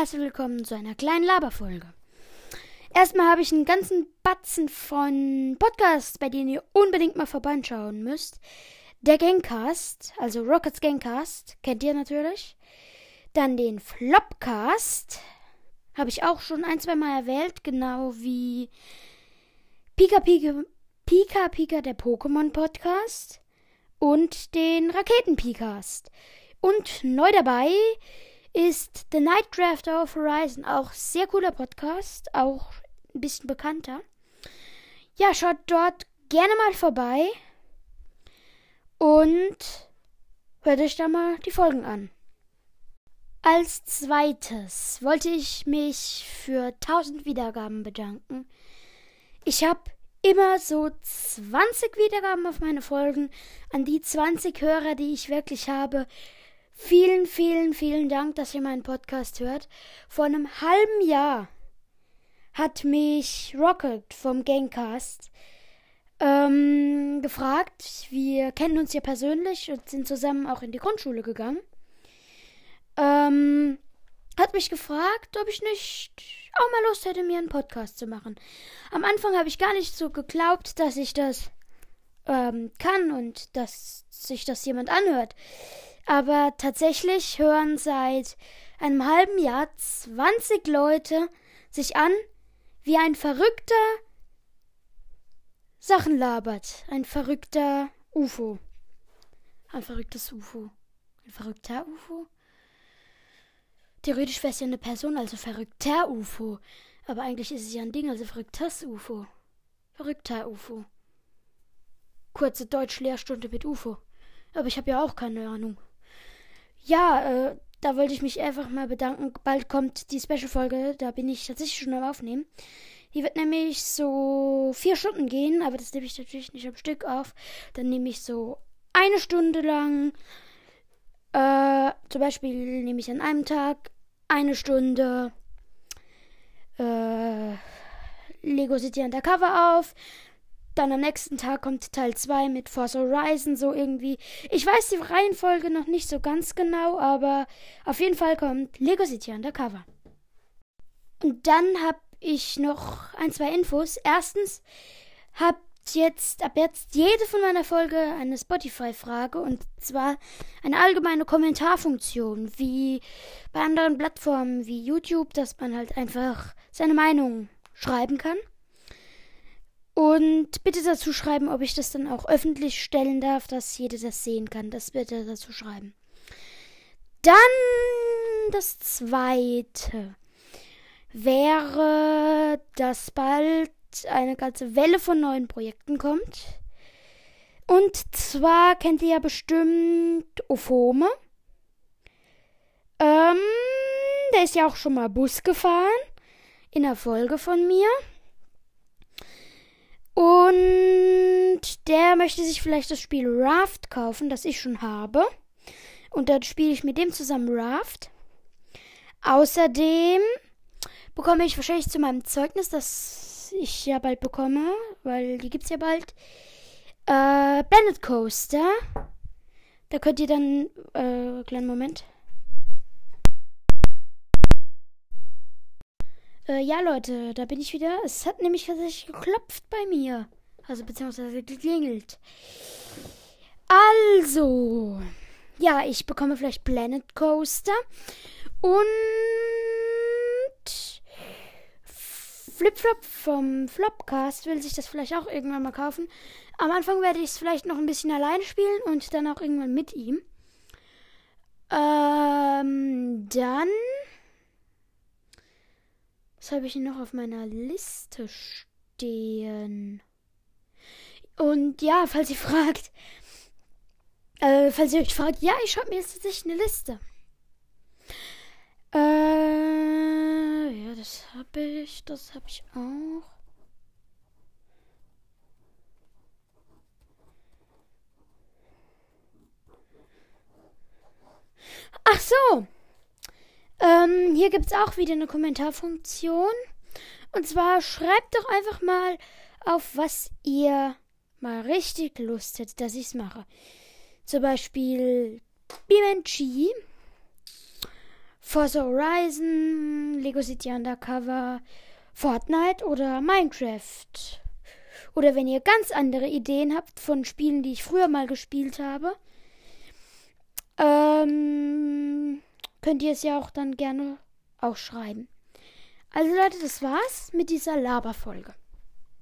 herzlich willkommen zu einer kleinen Laberfolge. Erstmal habe ich einen ganzen Batzen von Podcasts, bei denen ihr unbedingt mal vorbeischauen müsst. Der Gangcast, also Rockets Gangcast, kennt ihr natürlich. Dann den Flopcast, habe ich auch schon ein, zwei Mal erwähnt, genau wie Pika Pika, Pika, Pika der Pokémon Podcast und den Raketen Pikast. Und neu dabei ist The Night Drafter of Horizon. Auch sehr cooler Podcast, auch ein bisschen bekannter. Ja, schaut dort gerne mal vorbei und hört euch da mal die Folgen an. Als zweites wollte ich mich für 1000 Wiedergaben bedanken. Ich habe immer so 20 Wiedergaben auf meine Folgen. An die 20 Hörer, die ich wirklich habe, Vielen, vielen, vielen Dank, dass ihr meinen Podcast hört. Vor einem halben Jahr hat mich Rocket vom Gangcast ähm, gefragt. Wir kennen uns ja persönlich und sind zusammen auch in die Grundschule gegangen. Ähm, hat mich gefragt, ob ich nicht auch mal Lust hätte, mir einen Podcast zu machen. Am Anfang habe ich gar nicht so geglaubt, dass ich das ähm, kann und dass sich das jemand anhört. Aber tatsächlich hören seit einem halben Jahr 20 Leute sich an, wie ein verrückter Sachen labert. Ein verrückter UFO. Ein verrücktes UFO. Ein verrückter UFO? Theoretisch wäre es ja eine Person, also verrückter UFO. Aber eigentlich ist es ja ein Ding, also verrücktes UFO. Verrückter UFO. Kurze Deutsch-Lehrstunde mit UFO. Aber ich habe ja auch keine Ahnung. Ja, äh, da wollte ich mich einfach mal bedanken. Bald kommt die Special-Folge, da bin ich tatsächlich schon am Aufnehmen. Die wird nämlich so vier Stunden gehen, aber das nehme ich natürlich nicht am Stück auf. Dann nehme ich so eine Stunde lang. Äh, zum Beispiel nehme ich an einem Tag eine Stunde äh, Lego City Undercover auf. Dann am nächsten Tag kommt Teil 2 mit Force Horizon, so irgendwie. Ich weiß die Reihenfolge noch nicht so ganz genau, aber auf jeden Fall kommt Lego City Undercover. Und dann habe ich noch ein, zwei Infos. Erstens habt jetzt ab jetzt jede von meiner Folge eine Spotify-Frage und zwar eine allgemeine Kommentarfunktion, wie bei anderen Plattformen wie YouTube, dass man halt einfach seine Meinung schreiben kann. Und bitte dazu schreiben, ob ich das dann auch öffentlich stellen darf, dass jeder das sehen kann. Das bitte dazu schreiben. Dann das zweite wäre, dass bald eine ganze Welle von neuen Projekten kommt. Und zwar kennt ihr ja bestimmt Ophome. Ähm, der ist ja auch schon mal Bus gefahren. In der Folge von mir. Und der möchte sich vielleicht das Spiel Raft kaufen, das ich schon habe. Und dann spiele ich mit dem zusammen Raft. Außerdem bekomme ich wahrscheinlich zu meinem Zeugnis, das ich ja bald bekomme, weil die gibt es ja bald, äh, Planet Coaster. Da könnt ihr dann, äh, kleinen Moment. Äh, ja, Leute, da bin ich wieder. Es hat nämlich tatsächlich geklopft bei mir. Also, beziehungsweise geklingelt. Also. Ja, ich bekomme vielleicht Planet Coaster. Und. Flipflop vom Flopcast will sich das vielleicht auch irgendwann mal kaufen. Am Anfang werde ich es vielleicht noch ein bisschen alleine spielen und dann auch irgendwann mit ihm. Ähm, dann was habe ich noch auf meiner Liste stehen? Und ja, falls ihr fragt, äh, falls ihr euch fragt, ja, ich schreibe mir jetzt tatsächlich eine Liste. Äh, ja, das habe ich, das habe ich auch. Ach so, ähm, hier gibt es auch wieder eine Kommentarfunktion. Und zwar schreibt doch einfach mal auf, was ihr mal richtig Lust hättet, dass ich es mache. Zum Beispiel BMG Forza Horizon, Lego City Undercover, Fortnite oder Minecraft. Oder wenn ihr ganz andere Ideen habt von Spielen, die ich früher mal gespielt habe, ähm, könnt ihr es ja auch dann gerne auch schreiben. Also Leute, das war's mit dieser Laberfolge.